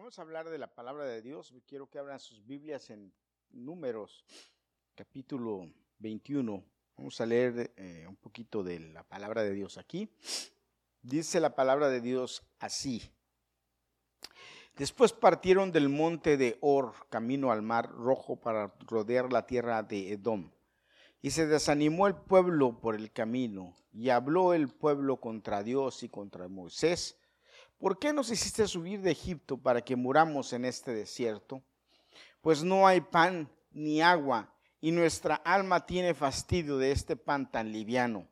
Vamos a hablar de la palabra de Dios. Quiero que abran sus Biblias en Números, capítulo 21. Vamos a leer eh, un poquito de la palabra de Dios aquí. Dice la palabra de Dios así. Después partieron del monte de Or, camino al mar rojo, para rodear la tierra de Edom. Y se desanimó el pueblo por el camino, y habló el pueblo contra Dios y contra Moisés ¿por qué nos hiciste subir de Egipto para que muramos en este desierto? Pues no hay pan ni agua, y nuestra alma tiene fastidio de este pan tan liviano.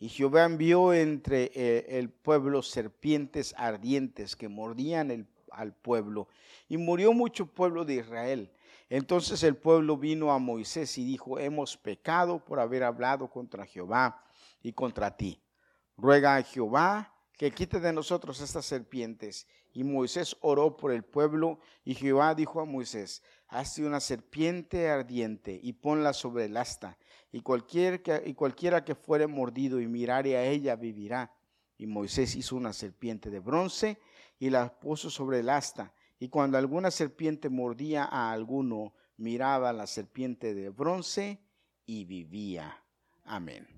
Y Jehová envió entre eh, el pueblo serpientes ardientes que mordían al pueblo, y murió mucho pueblo de Israel. Entonces el pueblo vino a Moisés y dijo, hemos pecado por haber hablado contra Jehová y contra ti. Ruega a Jehová que quite de nosotros estas serpientes. Y Moisés oró por el pueblo, y Jehová dijo a Moisés, hazte una serpiente ardiente y ponla sobre el asta, y, cualquier y cualquiera que fuere mordido y mirare a ella vivirá. Y Moisés hizo una serpiente de bronce y la puso sobre el asta, y cuando alguna serpiente mordía a alguno, miraba a la serpiente de bronce y vivía. Amén.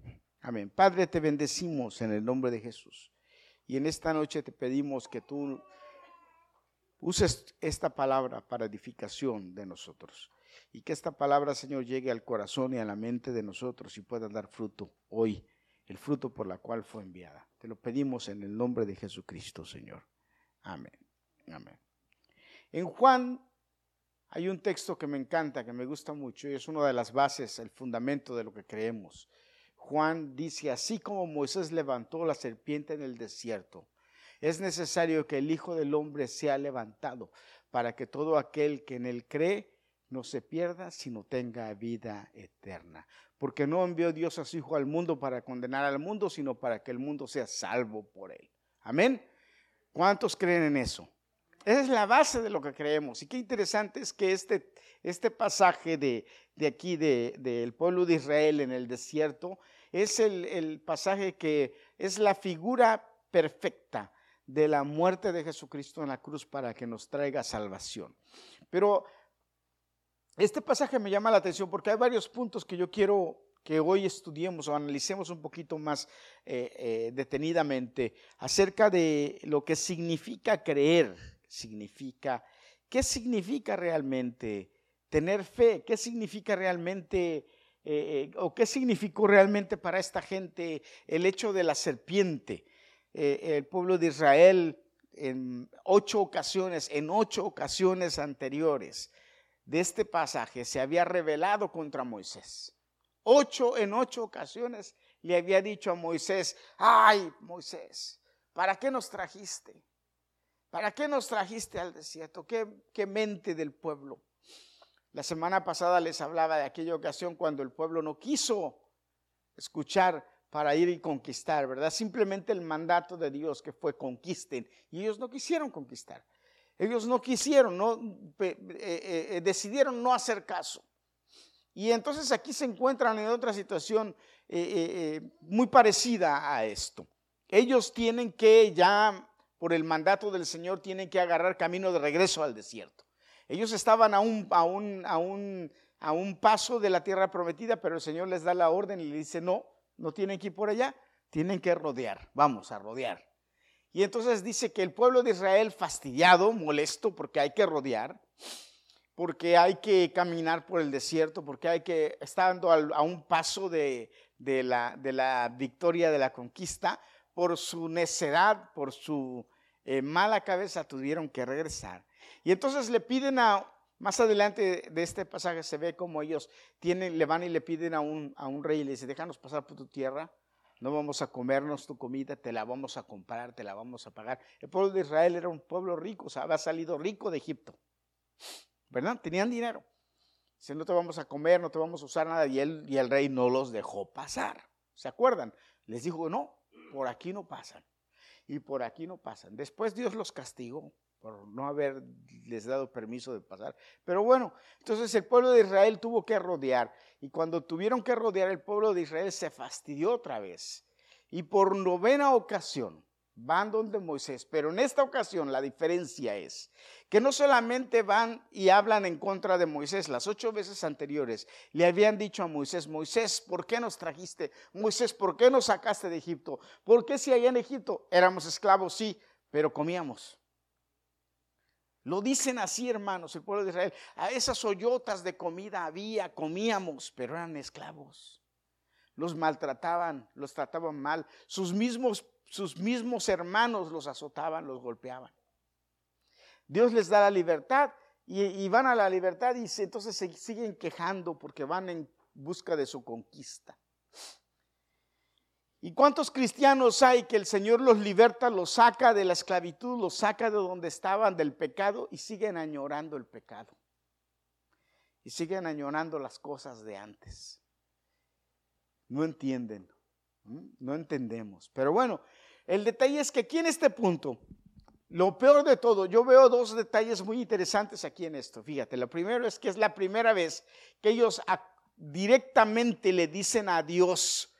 Amén. Padre, te bendecimos en el nombre de Jesús. Y en esta noche te pedimos que tú uses esta palabra para edificación de nosotros. Y que esta palabra, Señor, llegue al corazón y a la mente de nosotros y pueda dar fruto hoy, el fruto por la cual fue enviada. Te lo pedimos en el nombre de Jesucristo, Señor. Amén. Amén. En Juan hay un texto que me encanta, que me gusta mucho y es una de las bases, el fundamento de lo que creemos. Juan dice, así como Moisés levantó la serpiente en el desierto, es necesario que el Hijo del Hombre sea levantado para que todo aquel que en él cree no se pierda, sino tenga vida eterna. Porque no envió Dios a su Hijo al mundo para condenar al mundo, sino para que el mundo sea salvo por él. Amén. ¿Cuántos creen en eso? Esa es la base de lo que creemos. Y qué interesante es que este, este pasaje de, aquí del pueblo de Israel en el desierto es el, pasaje que es la figura perfecta de la muerte de Jesucristo en la cruz para que nos traiga salvación. Pero este pasaje me llama la atención porque hay varios puntos que yo quiero que hoy estudiemos o analicemos un poquito más eh, eh, detenidamente acerca de lo que significa creer, significa, qué significa realmente tener fe, qué significa realmente eh, eh, o qué significó realmente para esta gente el hecho de la serpiente. Eh, el pueblo de Israel en ocho ocasiones, en ocho ocasiones anteriores de este pasaje se había rebelado contra Moisés. Ocho en ocho ocasiones le había dicho a Moisés, ay Moisés, ¿para qué nos trajiste? ¿Para qué nos trajiste al desierto? ¿Qué, qué mente del pueblo? La semana pasada les hablaba de aquella ocasión cuando el pueblo no quiso escuchar para ir y conquistar, ¿verdad? Simplemente el mandato de Dios que fue conquisten y ellos no quisieron conquistar. Ellos no quisieron, no, eh, eh, eh, decidieron no hacer caso. Y entonces aquí se encuentran en otra situación muy parecida a esto. Ellos tienen que ya, por el mandato del Señor, tienen que agarrar camino de regreso al desierto. Ellos estaban a un, a, un, a, un, a un paso de la tierra prometida, pero el Señor les da la orden y le dice, no, no tienen que ir por allá, tienen que rodear, vamos a rodear. Y entonces dice que el pueblo de Israel fastidiado, molesto, porque hay que rodear, porque hay que caminar por el desierto, porque hay que, estando a un paso de, de, la, de la victoria, de la conquista, por su necedad, por su eh, mala cabeza, tuvieron que regresar. Y entonces le piden a, más adelante de este pasaje se ve como ellos tienen, le van y le piden a un, a un rey y le dicen, déjanos pasar por tu tierra, no vamos a comernos tu comida, te la vamos a comprar, te la vamos a pagar. El pueblo de Israel era un pueblo rico, o sea, había salido rico de Egipto, ¿verdad? Tenían dinero. Dice, no te vamos a comer, no te vamos a usar nada, y, él, y el rey no los dejó pasar. ¿Se acuerdan? Les dijo, no, por aquí no pasan, y por aquí no pasan. Después Dios los castigó por no haberles dado permiso de pasar. Pero bueno, entonces el pueblo de Israel tuvo que rodear. Y cuando tuvieron que rodear, el pueblo de Israel se fastidió otra vez. Y por novena ocasión, van donde Moisés, pero en esta ocasión la diferencia es que no solamente van y hablan en contra de Moisés, las ocho veces anteriores le habían dicho a Moisés, Moisés, ¿por qué nos trajiste? Moisés, ¿por qué nos sacaste de Egipto? ¿Por qué si allá en Egipto éramos esclavos? Sí, pero comíamos. Lo dicen así, hermanos, el pueblo de Israel. A esas hoyotas de comida había, comíamos, pero eran esclavos. Los maltrataban, los trataban mal. Sus mismos, sus mismos hermanos los azotaban, los golpeaban. Dios les da la libertad y, van a la libertad y entonces se siguen quejando porque van en busca de su conquista. ¿Y cuántos cristianos hay que el Señor los liberta, los saca de la esclavitud, los saca de donde estaban, del pecado, y siguen añorando el pecado? Y siguen añorando las cosas de antes. No entienden, no entendemos. Pero bueno, el detalle es que aquí en este punto, lo peor de todo, yo veo dos detalles muy interesantes aquí en esto. Fíjate, lo primero es que es la primera vez que ellos directamente le dicen a Dios,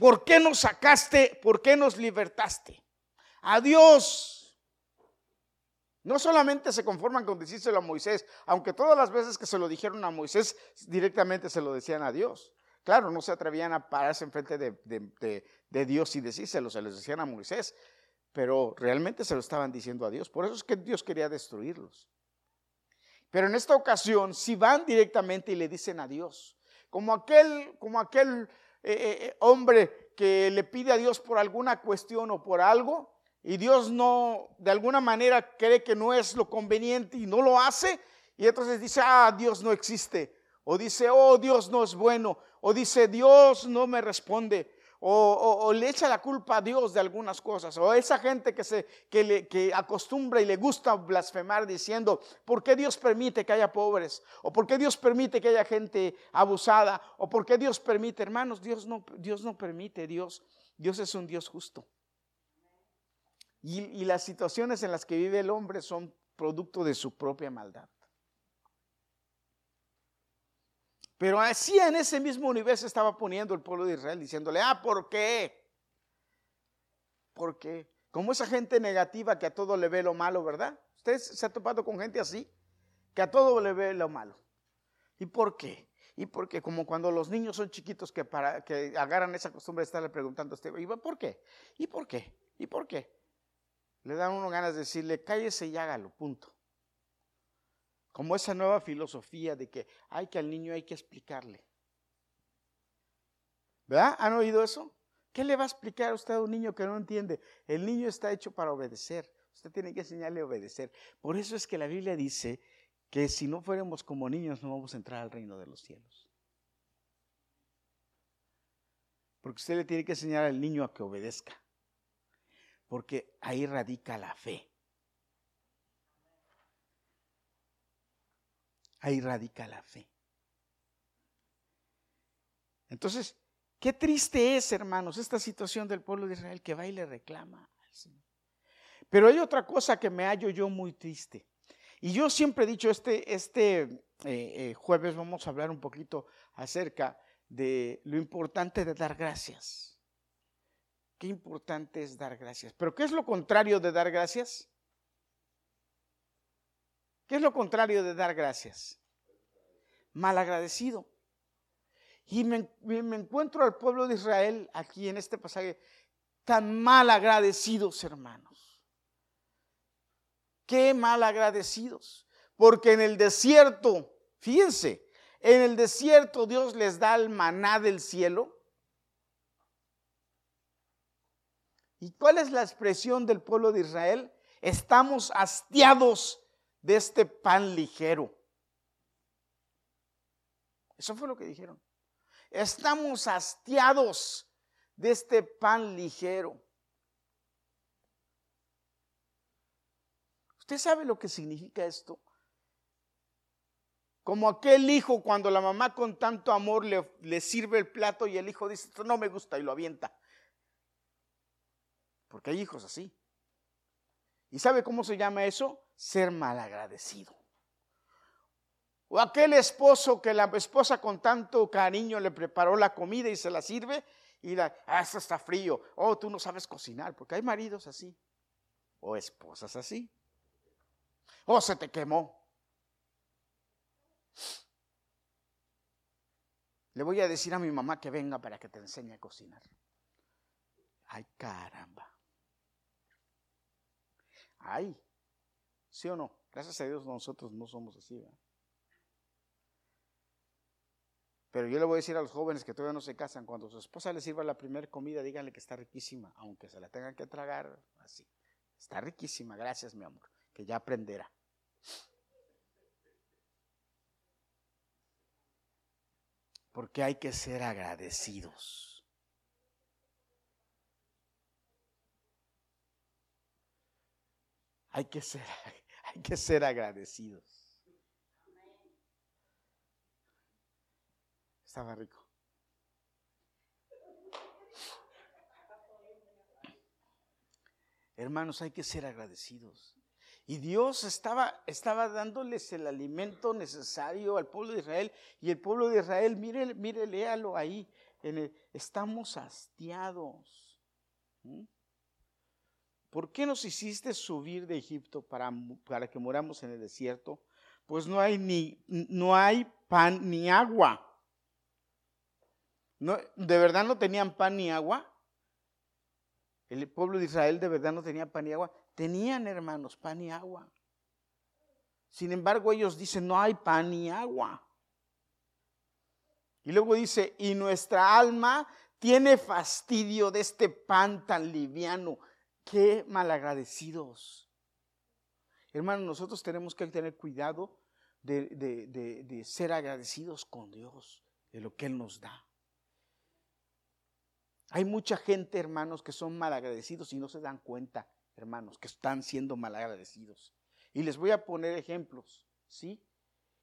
¿Por qué nos sacaste? ¿Por qué nos libertaste? A Dios. No solamente se conforman con decírselo a Moisés, aunque todas las veces que se lo dijeron a Moisés, directamente se lo decían a Dios. Claro, no se atrevían a pararse enfrente de, de, Dios y decírselo, se lo decían a Moisés, pero realmente se lo estaban diciendo a Dios. Por eso es que Dios quería destruirlos. Pero en esta ocasión, si van directamente y le dicen a Dios, como aquel, como aquel eh, eh, eh, hombre que le pide a Dios por alguna cuestión o por algo y Dios no, de alguna manera cree que no es lo conveniente y no lo hace y entonces dice, ah, Dios no existe. O dice, oh, Dios no es bueno. O dice, Dios no me responde o, le echa la culpa a Dios de algunas cosas, o esa gente que, se, que, le, que acostumbra y le gusta blasfemar diciendo, ¿por qué Dios permite que haya pobres? ¿O por qué Dios permite que haya gente abusada? ¿O por qué Dios permite? Hermanos, Dios no, Dios no permite, Dios, Dios es un Dios justo. Y, y las situaciones en las que vive el hombre son producto de su propia maldad. Pero así en ese mismo universo estaba poniendo el pueblo de Israel, diciéndole, ah, ¿por qué? ¿Por qué? Como esa gente negativa que a todo le ve lo malo, ¿verdad? ¿Ustedes se ha topado con gente así? Que a todo le ve lo malo. ¿Y por qué? Y porque como cuando los niños son chiquitos que, para, que agarran esa costumbre de estarle preguntando a usted, ¿y por qué? ¿Y por qué? ¿Y por qué? Le dan uno ganas de decirle, cállese y hágalo, punto. Como esa nueva filosofía de que hay que al niño hay que explicarle. ¿Verdad? ¿Han oído eso? ¿Qué le va a explicar a usted a un niño que no entiende? El niño está hecho para obedecer. Usted tiene que enseñarle a obedecer. Por eso es que la Biblia dice que si no fuéramos como niños no vamos a entrar al reino de los cielos. Porque usted le tiene que enseñar al niño a que obedezca. Porque ahí radica la fe. Ahí radica la fe. Entonces, qué triste es, hermanos, esta situación del pueblo de Israel que va y le reclama al Señor. Pero hay otra cosa que me hallo yo muy triste. Y yo siempre he dicho, este, este eh, eh, jueves vamos a hablar un poquito acerca de lo importante de dar gracias. Qué importante es dar gracias. Pero ¿qué es lo contrario de dar gracias? ¿Qué es lo contrario de dar gracias? Malagradecido. Y me, encuentro al pueblo de Israel aquí en este pasaje tan mal agradecidos, hermanos. Qué mal agradecidos. Porque en el desierto, fíjense, en el desierto Dios les da el maná del cielo. ¿Y cuál es la expresión del pueblo de Israel? Estamos hastiados de este pan ligero. Eso fue lo que dijeron. Estamos hastiados de este pan ligero. ¿Usted sabe lo que significa esto? Como aquel hijo cuando la mamá con tanto amor le, sirve el plato y el hijo dice, esto no me gusta y lo avienta. Porque hay hijos así. ¿Y sabe cómo se llama eso? Ser malagradecido. O aquel esposo que la esposa con tanto cariño le preparó la comida y se la sirve Y la, ah, está frío. Oh, tú no sabes cocinar, porque hay maridos así. O esposas así. Oh, se te quemó. Le voy a decir a mi mamá que venga para que te enseñe a cocinar. Ay, caramba. Ay, ¿sí o no? Gracias a Dios nosotros no somos así. Pero yo le voy a decir a los jóvenes que todavía no se casan, cuando su esposa les sirva la primera comida, díganle que está riquísima, aunque se la tengan que tragar así. Está riquísima, gracias mi amor, que ya aprenderá. Porque hay que ser agradecidos. Hay que ser, hay que ser agradecidos. Estaba rico. Hermanos, hay que ser agradecidos. Y Dios estaba, estaba dándoles el alimento necesario al pueblo de Israel. Y el pueblo de Israel, mire, mire, léalo ahí. Estamos hastiados. ¿Mm? ¿Por qué nos hiciste subir de Egipto para, para que moramos en el desierto? Pues no hay ni no hay pan ni agua. ¿De verdad no tenían pan ni agua? El pueblo de Israel de verdad no tenía pan ni agua. Tenían, hermanos, pan y agua. Sin embargo, ellos dicen, no hay pan ni agua. Y luego dice, y nuestra alma tiene fastidio de este pan tan liviano. Qué malagradecidos. Hermanos, nosotros tenemos que tener cuidado de, de ser agradecidos con Dios, de lo que Él nos da. Hay mucha gente, hermanos, que son malagradecidos y no se dan cuenta, hermanos, que están siendo malagradecidos. Y les voy a poner ejemplos, ¿sí?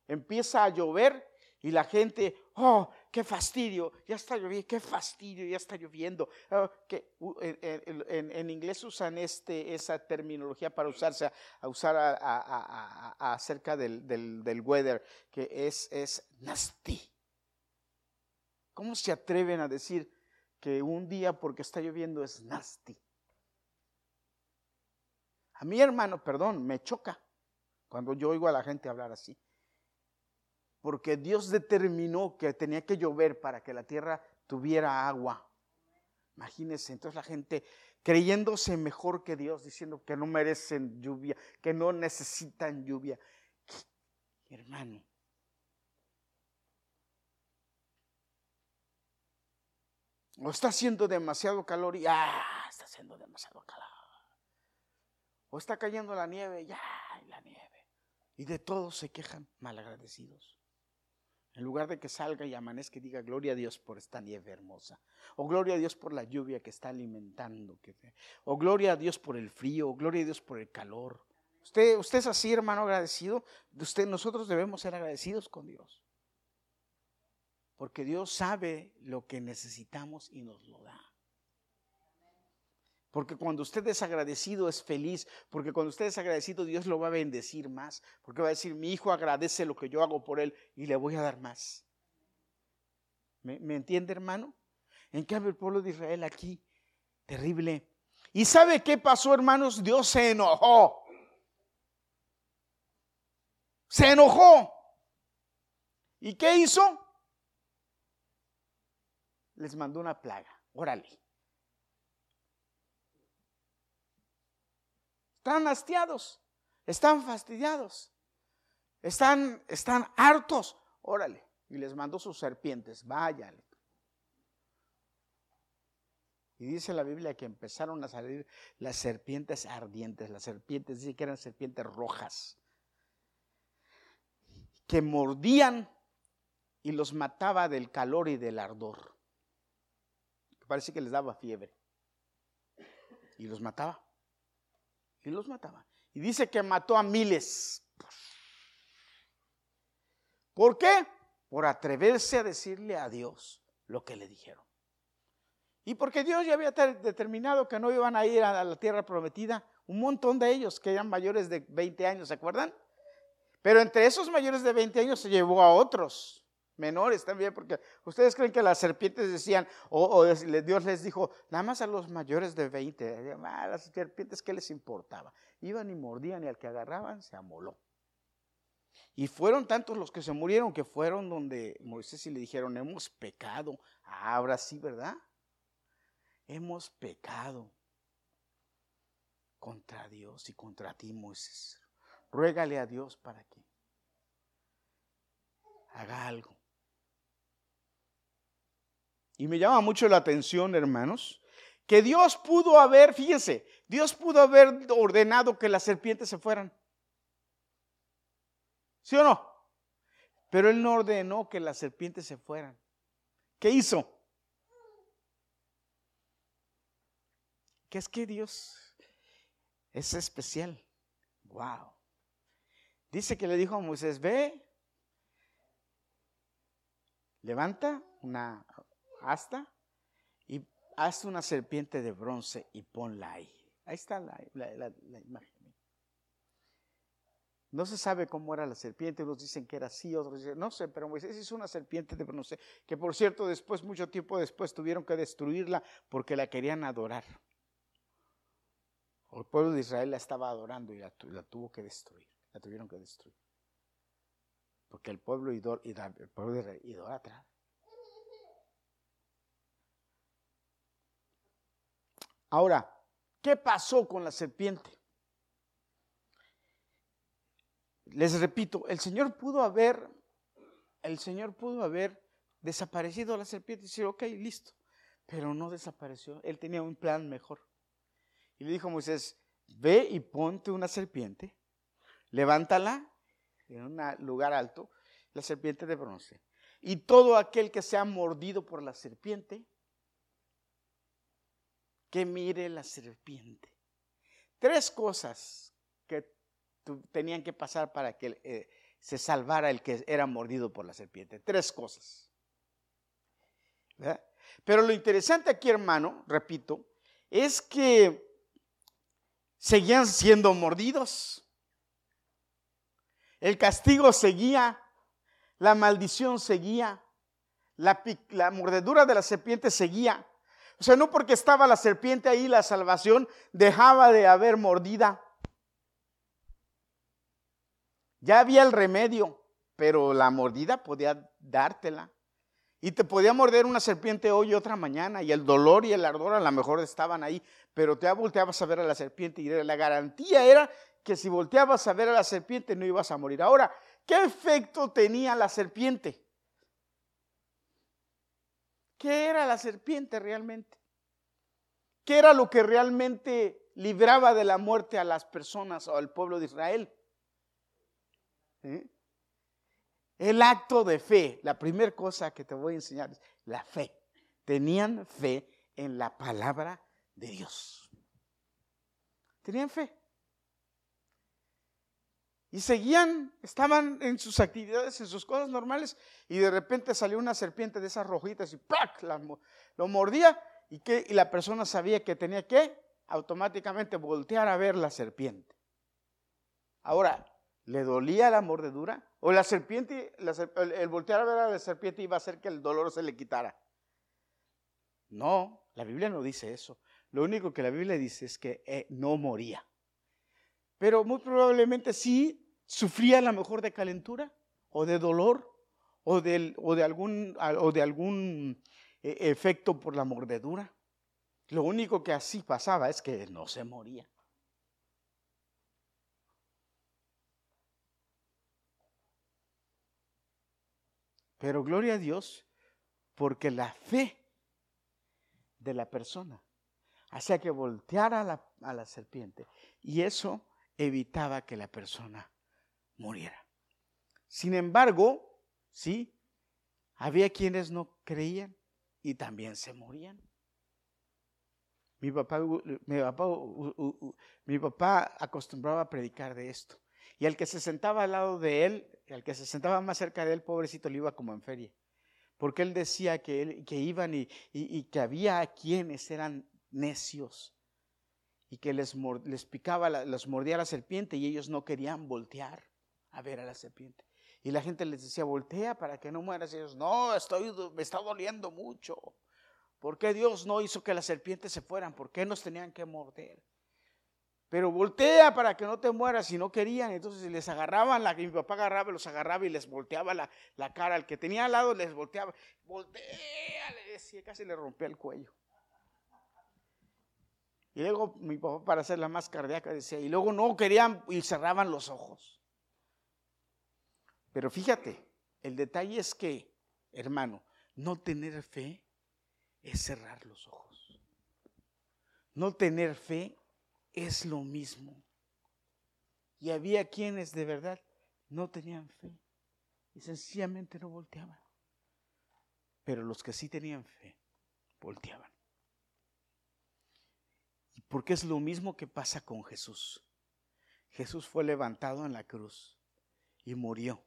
Empieza a llover y la gente, oh, qué fastidio, ya está lloviendo, qué fastidio, ya está lloviendo. Oh, en, inglés usan este, esa terminología para usarse, a usar acerca del, del, weather, que es, es nasty. ¿Cómo se atreven a decir que un día porque está lloviendo es nasty. A mi hermano, perdón, me choca cuando yo oigo a la gente hablar así. Porque Dios determinó que tenía que llover para que la tierra tuviera agua. Imagínense, entonces la gente creyéndose mejor que Dios, diciendo que no merecen lluvia, que no necesitan lluvia. Hermano, O está haciendo demasiado calor y ah, está haciendo demasiado calor. O está cayendo la nieve, ya, la nieve. Y de todos se quejan malagradecidos. En lugar de que salga y amanezca y diga gloria a Dios por esta nieve hermosa. O gloria a Dios por la lluvia que está alimentando. O gloria a Dios por el frío. O gloria a Dios por el calor. Usted, usted es así, hermano, agradecido. Usted, nosotros debemos ser agradecidos con Dios. Porque Dios sabe lo que necesitamos y nos lo da. Porque cuando usted es agradecido es feliz, porque cuando usted es agradecido Dios lo va a bendecir más, porque va a decir, mi hijo agradece lo que yo hago por él y le voy a dar más. ¿Me, ¿me entiende hermano? En cambio el pueblo de Israel aquí, terrible. ¿Y sabe qué pasó hermanos? Dios se enojó. Se enojó. ¿Y qué hizo? les mandó una plaga. Órale. Están hastiados, están fastidiados, están, están hartos. Órale. Y les mandó sus serpientes. Váyale. Y dice la Biblia que empezaron a salir las serpientes ardientes. Las serpientes, dice que eran serpientes rojas. Que mordían y los mataba del calor y del ardor. Parece que les daba fiebre. Y los mataba. Y los mataba. Y dice que mató a miles. ¿Por qué? Por atreverse a decirle a Dios lo que le dijeron. Y porque Dios ya había determinado que no iban a ir a la tierra prometida. Un montón de ellos que eran mayores de 20 años, ¿se acuerdan? Pero entre esos mayores de 20 años se llevó a otros. Menores también, porque ustedes creen que las serpientes decían, o, Dios les dijo, nada más a los mayores de 20, ah, las serpientes, ¿qué les importaba? Iban y mordían y al que agarraban se amoló. Y fueron tantos los que se murieron que fueron donde Moisés y le dijeron, hemos pecado. ahora sí, ¿verdad? Hemos pecado contra Dios y contra ti, Moisés. Ruégale a Dios para que haga algo. Y me llama mucho la atención, hermanos, que Dios pudo haber, fíjense, Dios pudo haber ordenado que las serpientes se fueran. ¿Sí o no? Pero Él no ordenó que las serpientes se fueran. ¿Qué hizo? Que es que Dios es especial. Wow. Dice que le dijo a Moisés, ve, levanta una asta y haz una serpiente de bronce y ponla ahí. Ahí está la, imagen. No se sabe cómo era la serpiente, unos dicen que era así, otros dicen, no sé, pero Moisés hizo una serpiente de bronce, que por cierto después, mucho tiempo después, tuvieron que destruirla porque la querían adorar. El pueblo de Israel la estaba adorando y la, tuvo que destruir, la tuvieron que destruir. Porque el pueblo, idol, idolatra. Ahora, ¿qué pasó con la serpiente? Les repito, el Señor pudo haber, el Señor pudo haber desaparecido la serpiente y decir, ok, listo, pero no desapareció. Él tenía un plan mejor. Y le dijo a Moisés, ve y ponte una serpiente, levántala en un lugar alto, la serpiente de bronce. Y todo aquel que sea mordido por la serpiente, que mire la serpiente. Tres cosas que tenían que pasar para que eh, se salvara el que era mordido por la serpiente. Tres cosas. Pero lo interesante aquí, hermano, repito, es que seguían siendo mordidos. El castigo seguía, la maldición seguía, la, la mordedura de la serpiente seguía. O sea, no porque estaba la serpiente ahí, la salvación dejaba de haber mordida. Ya había el remedio, pero la mordida podía dártela. Y te podía morder una serpiente hoy y otra mañana, y el dolor y el ardor a lo mejor estaban ahí, pero te volteabas a ver a la serpiente y la garantía era que si volteabas a ver a la serpiente no ibas a morir. Ahora, ¿qué efecto tenía la serpiente? ¿Qué era la serpiente realmente? ¿Qué era lo que realmente libraba de la muerte a las personas o al pueblo de Israel? El acto de fe, la primera cosa que te voy a enseñar es la fe. Tenían fe en la palabra de Dios. Tenían fe. Y seguían, estaban en sus actividades, en sus cosas normales, y de repente salió una serpiente de esas rojitas y ¡plac! lo mordía y, y la persona sabía que tenía que automáticamente voltear a ver la serpiente. Ahora, ¿le dolía la mordedura? ¿O la serpiente, el, voltear a ver a la serpiente iba a hacer que el dolor se le quitara? No, la Biblia no dice eso. Lo único que la Biblia dice es que eh, no moría. Pero muy probablemente sí sufría a lo mejor de calentura o de dolor o de, o de algún, o de algún eh, efecto por la mordedura. Lo único que así pasaba es que no se moría. Pero gloria a Dios, porque la fe de la persona hacía que volteara a la, a la serpiente y eso evitaba que la persona muriera. Sin embargo, sí, había quienes no creían y también se morían. Mi papá, mi papá, mi papá acostumbraba a predicar de esto. Y al que se sentaba al lado de él, al que se sentaba más cerca de él, pobrecito, le iba como en feria. Porque él decía que, que iban y, y, que había quienes eran necios y que les, les picaba, les mordía la serpiente y ellos no querían voltear a ver a la serpiente. Y la gente les decía, voltea para que no mueras. Y ellos, no, estoy, me está doliendo mucho. ¿Por qué Dios no hizo que las serpientes se fueran? ¿Por qué nos tenían que morder? Pero voltea para que no te mueras si no querían. Entonces les agarraban, la, mi papá agarraba, los agarraba y les volteaba la, la cara. Al que tenía al lado les volteaba. Voltea, le decía, casi le rompía el cuello. Y luego mi papá, para hacerla más cardíaca, decía, y luego no querían y cerraban los ojos. Pero fíjate, el detalle es que, hermano, no tener fe es cerrar los ojos. No tener fe es lo mismo. Y había quienes de verdad no tenían fe y sencillamente no volteaban. Pero los que sí tenían fe, volteaban. Porque es lo mismo que pasa con Jesús. Jesús fue levantado en la cruz y murió.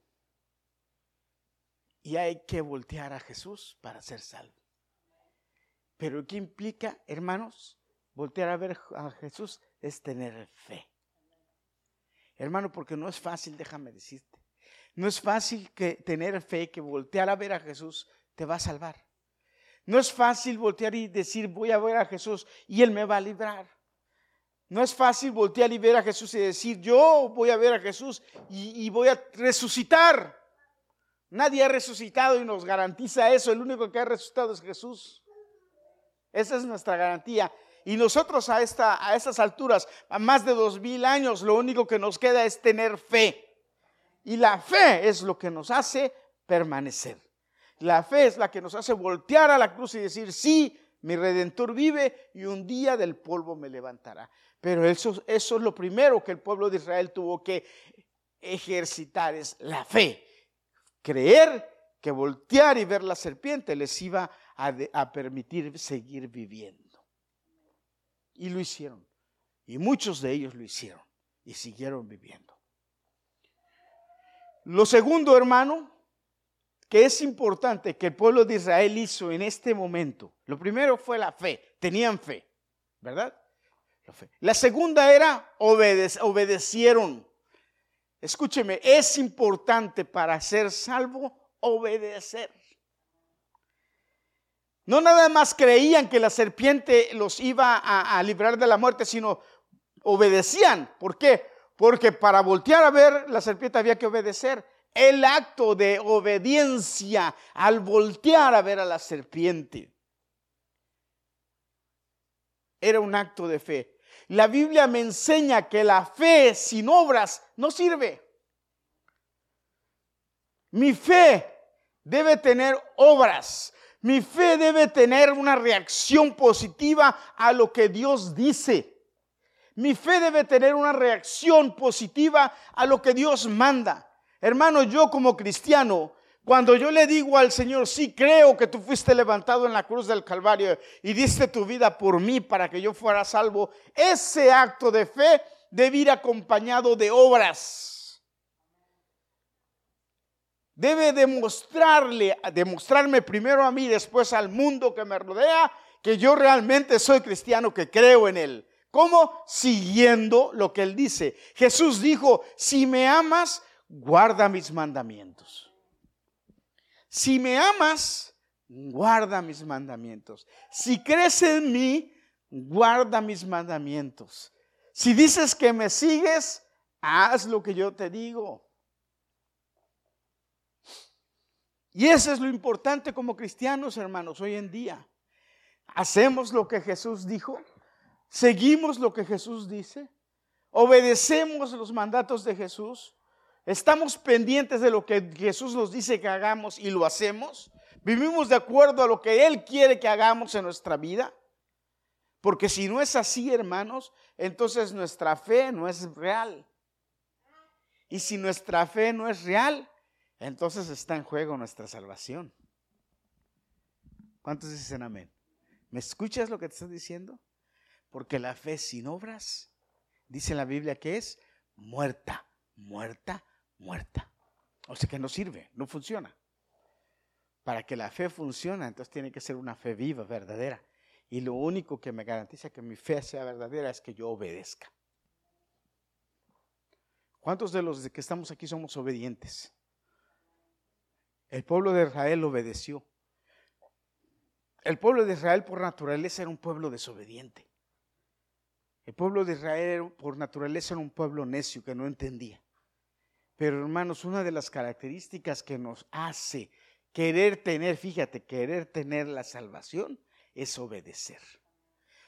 Y hay que voltear a Jesús para ser salvo. Pero ¿qué implica, hermanos? Voltear a ver a Jesús es tener fe. Hermano, porque no es fácil, déjame decirte. No es fácil que tener fe, que voltear a ver a Jesús te va a salvar. No es fácil voltear y decir, voy a ver a Jesús y Él me va a librar. No es fácil voltear y ver a Jesús y decir, yo voy a ver a Jesús y, voy a resucitar. Nadie ha resucitado y nos garantiza eso. El único que ha resucitado es Jesús. Esa es nuestra garantía. Y nosotros a, esta, a estas alturas, a más de dos mil años, lo único que nos queda es tener fe. Y la fe es lo que nos hace permanecer. La fe es la que nos hace voltear a la cruz y decir, sí, mi redentor vive y un día del polvo me levantará. Pero eso, es lo primero que el pueblo de Israel tuvo que ejercitar, es la fe. Creer que voltear y ver la serpiente les iba a, a permitir seguir viviendo. Y lo hicieron. Y muchos de ellos lo hicieron y siguieron viviendo. Lo segundo, hermano, que es importante que el pueblo de Israel hizo en este momento, lo primero fue la fe, tenían fe, ¿verdad? La, fe. la segunda era obedecieron. Escúcheme, es importante para ser salvo obedecer. No nada más creían que la serpiente los iba a, librar de la muerte, sino obedecían. ¿Por qué? Porque para voltear a ver la serpiente había que obedecer. El acto de obediencia al voltear a ver a la serpiente era un acto de fe. La Biblia me enseña que la fe sin obras no sirve. Mi fe debe tener obras. Mi fe debe tener una reacción positiva a lo que Dios dice. Mi fe debe tener una reacción positiva a lo que Dios manda. Hermano, yo como cristiano, cuando yo le digo al Señor, sí creo que tú fuiste levantado en la cruz del Calvario y diste tu vida por mí para que yo fuera salvo, ese acto de fe debe ir acompañado de obras debe demostrarle, demostrarme primero a mí, después al mundo que me rodea, que yo realmente soy cristiano, que creo en Él. ¿Cómo? Siguiendo lo que Él dice. Jesús dijo, si me amas, guarda mis mandamientos. Si me amas, guarda mis mandamientos. Si crees en mí, guarda mis mandamientos. Si dices que me sigues, haz lo que yo te digo. Y eso es lo importante como cristianos, hermanos, hoy en día. Hacemos lo que Jesús dijo, seguimos lo que Jesús dice, obedecemos los mandatos de Jesús, estamos pendientes de lo que Jesús nos dice que hagamos y lo hacemos, vivimos de acuerdo a lo que Él quiere que hagamos en nuestra vida. Porque si no es así, hermanos, entonces nuestra fe no es real. Y si nuestra fe no es real, entonces está en juego nuestra salvación. ¿Cuántos dicen amén? ¿Me escuchas lo que te estoy diciendo? Porque la fe sin obras, dice la Biblia que es muerta, muerta, muerta. O sea que no sirve, no funciona. Para que la fe funcione, entonces tiene que ser una fe viva, verdadera. Y lo único que me garantiza que mi fe sea verdadera es que yo obedezca. ¿Cuántos de los que estamos aquí somos obedientes? El pueblo de Israel obedeció. El pueblo de Israel por naturaleza era un pueblo desobediente. El pueblo de Israel por naturaleza era un pueblo necio que no entendía. Pero hermanos, una de las características que nos hace querer tener, fíjate, querer tener la salvación es obedecer.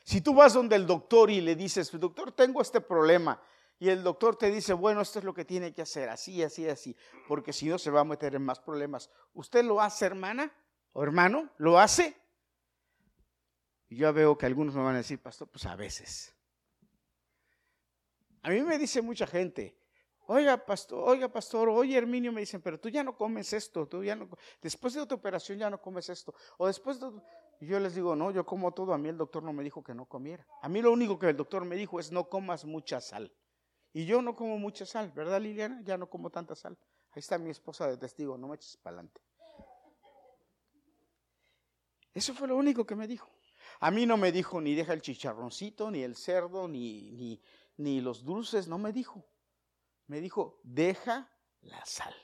Si tú vas donde el doctor y le dices, doctor, tengo este problema, y el doctor te dice, bueno, esto es lo que tiene que hacer, así, así, así, porque si no se va a meter en más problemas. ¿Usted lo hace, hermana o hermano? ¿Lo hace? Y yo veo que algunos me van a decir, pastor, pues a veces. A mí me dice mucha gente, oiga, pastor, oiga, pastor, oye, Herminio, me dicen, pero tú ya no comes esto, tú ya no, después de tu operación ya no comes esto, o después de... Yo les digo, no, yo como todo, a mí el doctor no me dijo que no comiera. A mí lo único que el doctor me dijo es no comas mucha sal. Y yo no como mucha sal, ¿verdad Liliana? Ya no como tanta sal. Ahí está mi esposa de testigo, no me eches para adelante. Eso fue lo único que me dijo. A mí no me dijo ni deja el chicharroncito, ni el cerdo, ni, ni, ni los dulces, no me dijo. Me dijo, deja la sal.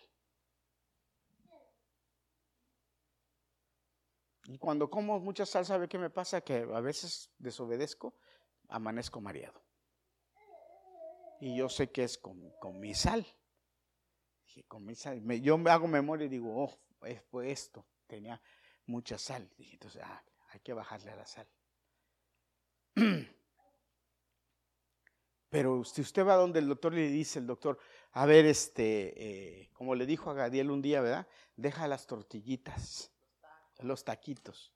Y cuando como mucha sal, ¿sabe qué me pasa? Que a veces desobedezco, amanezco mareado. Y yo sé que es con, mi sal. con mi sal. yo me hago memoria y digo, oh, fue esto, tenía mucha sal. Dije, entonces, ah, hay que bajarle a la sal. Pero si usted va donde el doctor le dice, el doctor, a ver, este, eh, como le dijo a Gadiel un día, ¿verdad? Deja las tortillitas, los taquitos.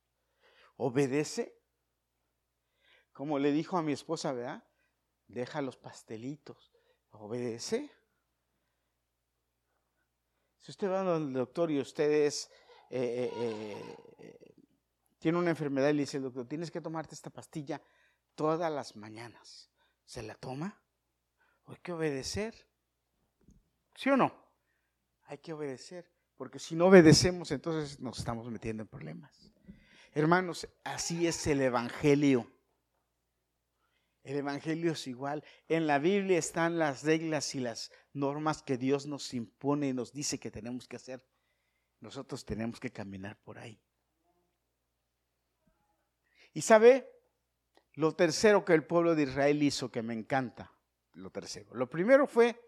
Obedece. Como le dijo a mi esposa, ¿verdad? Deja los pastelitos. Obedece. Si usted va el doctor y usted es, eh, eh, tiene una enfermedad y le dice el doctor, tienes que tomarte esta pastilla todas las mañanas se la toma. Hay que obedecer. ¿Sí o no? Hay que obedecer, porque si no obedecemos, entonces nos estamos metiendo en problemas. Hermanos, así es el Evangelio. El Evangelio es igual. En la Biblia están las reglas y las normas que Dios nos impone y nos dice que tenemos que hacer. Nosotros tenemos que caminar por ahí. Y sabe, lo tercero que el pueblo de Israel hizo, que me encanta, lo tercero. Lo primero fue,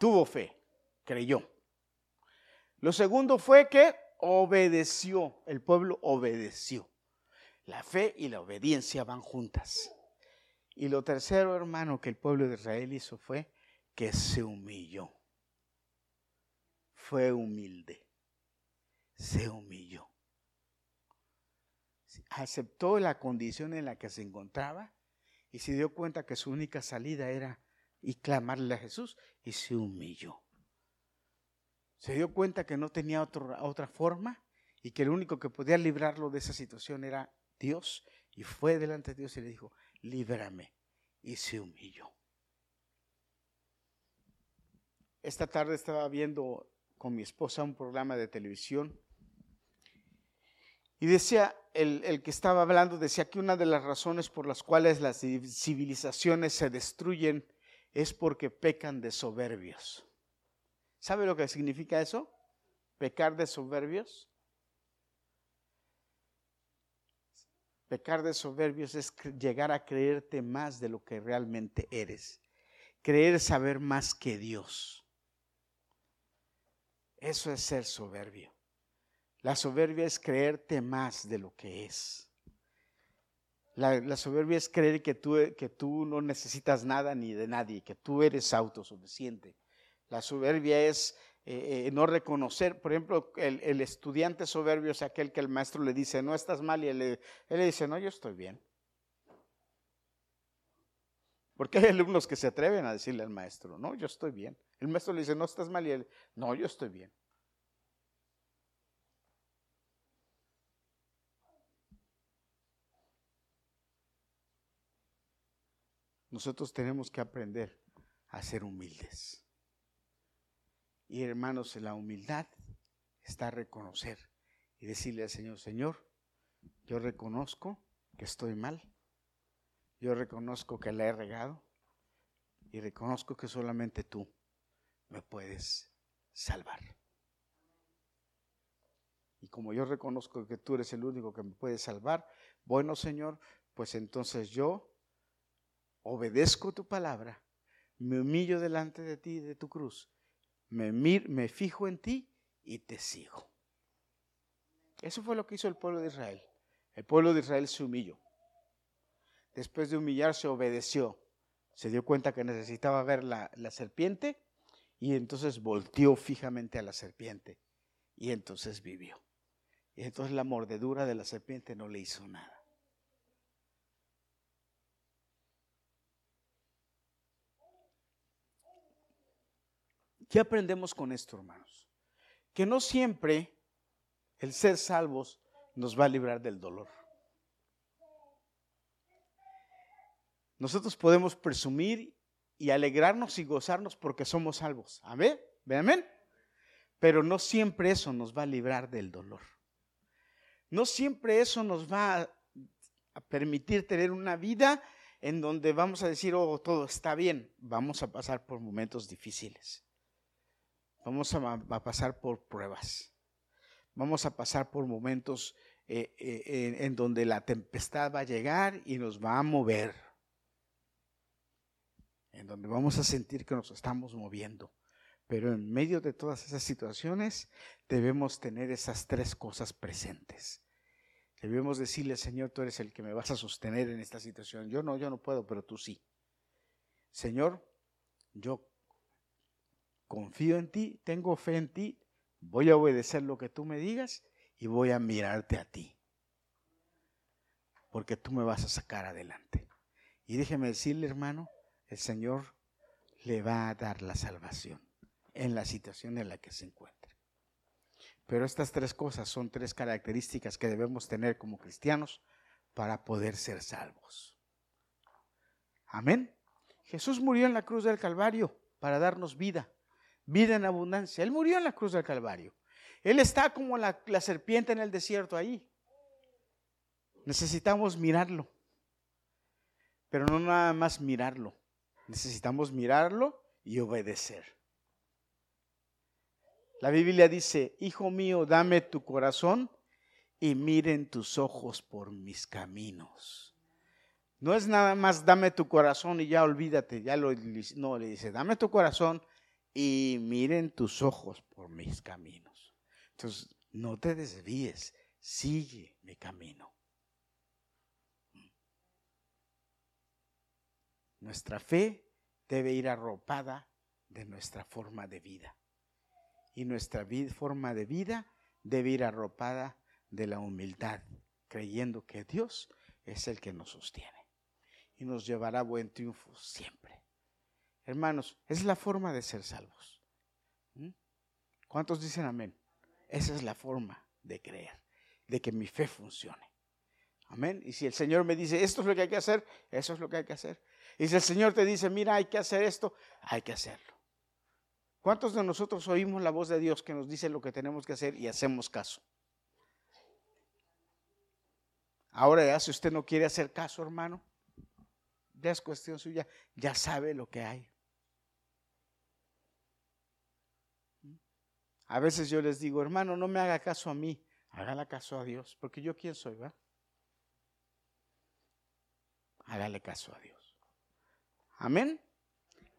tuvo fe, creyó. Lo segundo fue que obedeció, el pueblo obedeció. La fe y la obediencia van juntas. Y lo tercero, hermano, que el pueblo de Israel hizo fue que se humilló. Fue humilde. Se humilló aceptó la condición en la que se encontraba y se dio cuenta que su única salida era y clamarle a Jesús y se humilló. Se dio cuenta que no tenía otra forma y que el único que podía librarlo de esa situación era Dios y fue delante de Dios y le dijo, líbrame y se humilló. Esta tarde estaba viendo con mi esposa un programa de televisión y decía, el, que estaba hablando decía que una de las razones por las cuales las civilizaciones se destruyen es porque pecan de soberbios. ¿Sabe lo que significa eso? Pecar de soberbios. Pecar de soberbios es llegar a creerte más de lo que realmente eres. Creer saber más que Dios. Eso es ser soberbio. La soberbia es creerte más de lo que es. La, soberbia es creer que tú, que tú no necesitas nada ni de nadie, que tú eres autosuficiente. La soberbia es eh, eh, no reconocer, por ejemplo, el, estudiante soberbio es aquel que el maestro le dice, no estás mal, y él, él le dice, no, yo estoy bien. Porque hay alumnos que se atreven a decirle al maestro, no, yo estoy bien. El maestro le dice, no estás mal, y él, no, yo estoy bien. Nosotros tenemos que aprender a ser humildes. Y hermanos, la humildad está a reconocer y decirle al Señor, Señor, yo reconozco que estoy mal, yo reconozco que la he regado y reconozco que solamente tú me puedes salvar. y como yo reconozco que tú eres el único que me puede salvar, bueno Señor, pues entonces yo obedezco tu palabra, me humillo delante de ti, de tu cruz, me, me fijo en ti y te sigo. Eso fue lo que hizo el pueblo de Israel. El pueblo de Israel se humilló. Después de humillarse, obedeció. Se dio cuenta que necesitaba ver la, la serpiente y entonces volteó fijamente a la serpiente y entonces vivió. Y entonces la mordedura de la serpiente no le hizo nada. ¿Qué aprendemos con esto, hermanos? Que no siempre el ser salvos nos va a librar del dolor. Nosotros podemos presumir y alegrarnos y gozarnos porque somos salvos. Amén. Amén. Pero no siempre eso nos va a librar del dolor. No siempre eso nos va a permitir tener una vida en donde vamos a decir, oh, todo está bien. Vamos a pasar por momentos difíciles. Vamos a, pasar por pruebas. Vamos a pasar por momentos eh, eh, en donde la tempestad va a llegar y nos va a mover. En donde vamos a sentir que nos estamos moviendo. Pero en medio de todas esas situaciones debemos tener esas tres cosas presentes. Debemos decirle, Señor, tú eres el que me vas a sostener en esta situación. Yo no, yo no puedo, pero tú sí. Señor, yo confío en ti, tengo fe en ti, voy a obedecer lo que tú me digas y voy a mirarte a ti. Porque tú me vas a sacar adelante. Y déjeme decirle, hermano, el Señor le va a dar la salvación en la situación en la que se encuentre. Pero estas tres cosas son tres características que debemos tener como cristianos para poder ser salvos. Amén. Jesús murió en la cruz del Calvario para darnos vida, vida en abundancia. Él murió en la cruz del Calvario. Él está como la, serpiente en el desierto ahí. Necesitamos mirarlo. Pero no nada más mirarlo. Necesitamos mirarlo y obedecer. La Biblia dice, Hijo mío, dame tu corazón y miren tus ojos por mis caminos. No es nada más dame tu corazón y ya olvídate, ya lo no le dice, dame tu corazón y miren tus ojos por mis caminos. Entonces, no te desvíes, sigue mi camino. Nuestra fe debe ir arropada de nuestra forma de vida y nuestra forma de vida debe ir arropada de la humildad, creyendo que Dios es el que nos sostiene y nos llevará a buen triunfo siempre. Hermanos, es la forma de ser salvos. ¿Mm? ¿Cuántos dicen amén? Esa es la forma de creer, de que mi fe funcione. Amén. Y si el Señor me dice, esto es lo que hay que hacer, eso es lo que hay que hacer. Y si el Señor te dice, mira, hay que hacer esto, hay que hacerlo. ¿Cuántos de nosotros oímos la voz de Dios que nos dice lo que tenemos que hacer y hacemos caso? Ahora ya si usted no quiere hacer caso, hermano, ya es cuestión suya, ya sabe lo que hay. A veces yo les digo, hermano, no me haga caso a mí, hágale caso a Dios, porque yo quién soy, ¿va? Hágale caso a Dios. Amén.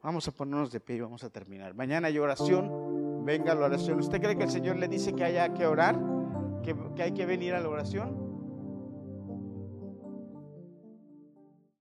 Vamos a ponernos de pie y vamos a terminar. Mañana hay oración. Venga a la oración. ¿Usted cree que el Señor le dice que haya que orar? ¿Que, que hay que venir a la oración?